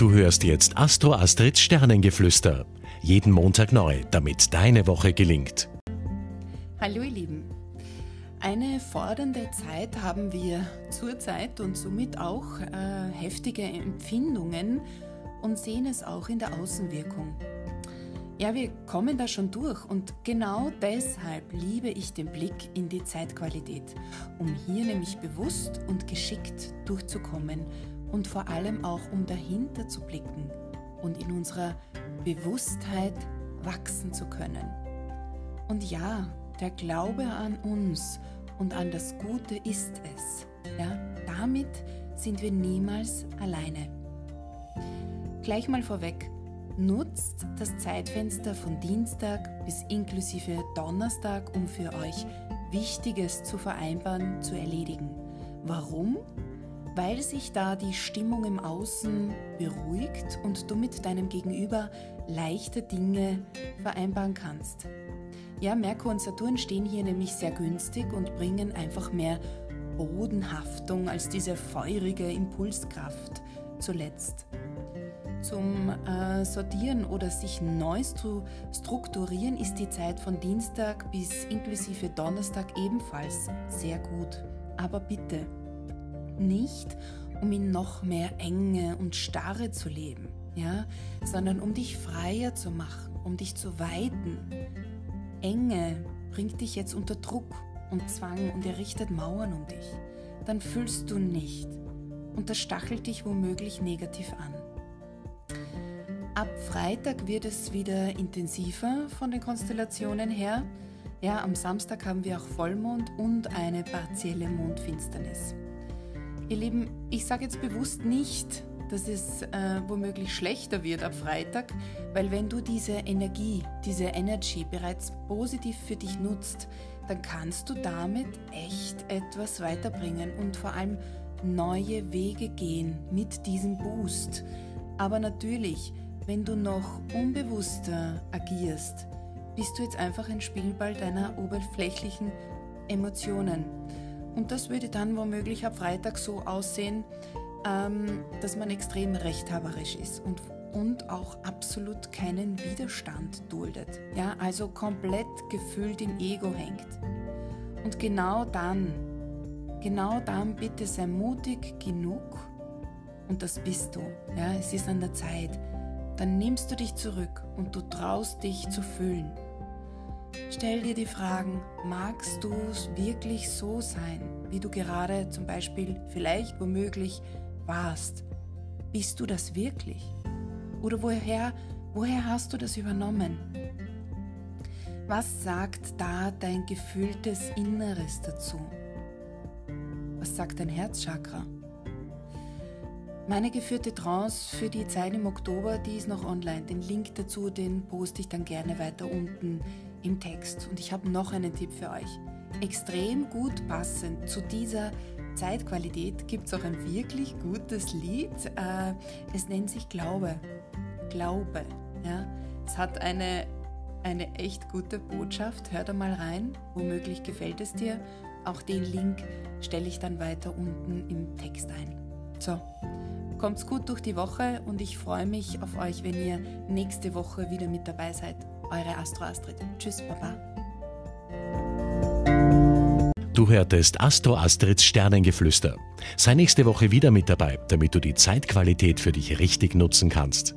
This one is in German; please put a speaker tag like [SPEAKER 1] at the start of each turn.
[SPEAKER 1] Du hörst jetzt Astro Astrids Sternengeflüster. Jeden Montag neu, damit deine Woche gelingt.
[SPEAKER 2] Hallo ihr Lieben. Eine fordernde Zeit haben wir zurzeit und somit auch äh, heftige Empfindungen und sehen es auch in der Außenwirkung. Ja, wir kommen da schon durch und genau deshalb liebe ich den Blick in die Zeitqualität, um hier nämlich bewusst und geschickt durchzukommen und vor allem auch um dahinter zu blicken und in unserer Bewusstheit wachsen zu können. Und ja, der Glaube an uns und an das Gute ist es. Ja, damit sind wir niemals alleine. Gleich mal vorweg, nutzt das Zeitfenster von Dienstag bis inklusive Donnerstag, um für euch Wichtiges zu vereinbaren, zu erledigen. Warum? Weil sich da die Stimmung im Außen beruhigt und du mit deinem Gegenüber leichte Dinge vereinbaren kannst. Ja, Merkur und Saturn stehen hier nämlich sehr günstig und bringen einfach mehr Bodenhaftung als diese feurige Impulskraft zuletzt. Zum äh, Sortieren oder sich neu zu strukturieren ist die Zeit von Dienstag bis inklusive Donnerstag ebenfalls sehr gut. Aber bitte nicht, um in noch mehr Enge und Starre zu leben, ja, sondern um dich freier zu machen, um dich zu weiten, Enge bringt dich jetzt unter Druck und Zwang und errichtet Mauern um dich, dann fühlst du nicht und das stachelt dich womöglich negativ an. Ab Freitag wird es wieder intensiver von den Konstellationen her. Ja, am Samstag haben wir auch Vollmond und eine partielle Mondfinsternis. Ihr Lieben, ich sage jetzt bewusst nicht, dass es äh, womöglich schlechter wird ab Freitag, weil wenn du diese Energie, diese Energy bereits positiv für dich nutzt, dann kannst du damit echt etwas weiterbringen und vor allem neue Wege gehen mit diesem Boost. Aber natürlich, wenn du noch unbewusster agierst, bist du jetzt einfach ein Spielball deiner oberflächlichen Emotionen. Und das würde dann womöglich ab Freitag so aussehen, ähm, dass man extrem rechthaberisch ist und, und auch absolut keinen Widerstand duldet. Ja, also komplett gefühlt im Ego hängt. Und genau dann, genau dann bitte sei mutig genug und das bist du. Ja, es ist an der Zeit. Dann nimmst du dich zurück und du traust dich zu fühlen. Stell dir die Fragen, magst du wirklich so sein, wie du gerade zum Beispiel vielleicht womöglich warst, bist du das wirklich? Oder woher, woher hast du das übernommen? Was sagt da dein gefühltes Inneres dazu? Was sagt dein Herzchakra? Meine geführte Trance für die Zeit im Oktober, die ist noch online. Den Link dazu, den poste ich dann gerne weiter unten im Text. Und ich habe noch einen Tipp für euch. Extrem gut passend zu dieser Zeitqualität gibt es auch ein wirklich gutes Lied. Äh, es nennt sich Glaube. Glaube. Ja? Es hat eine, eine echt gute Botschaft. Hör da mal rein. Womöglich gefällt es dir. Auch den Link stelle ich dann weiter unten im Text ein. So, kommt's gut durch die Woche und ich freue mich auf euch, wenn ihr nächste Woche wieder mit dabei seid. Eure Astro Astrid. Tschüss, Baba.
[SPEAKER 1] Du hörtest Astro Astrids Sternengeflüster. Sei nächste Woche wieder mit dabei, damit du die Zeitqualität für dich richtig nutzen kannst.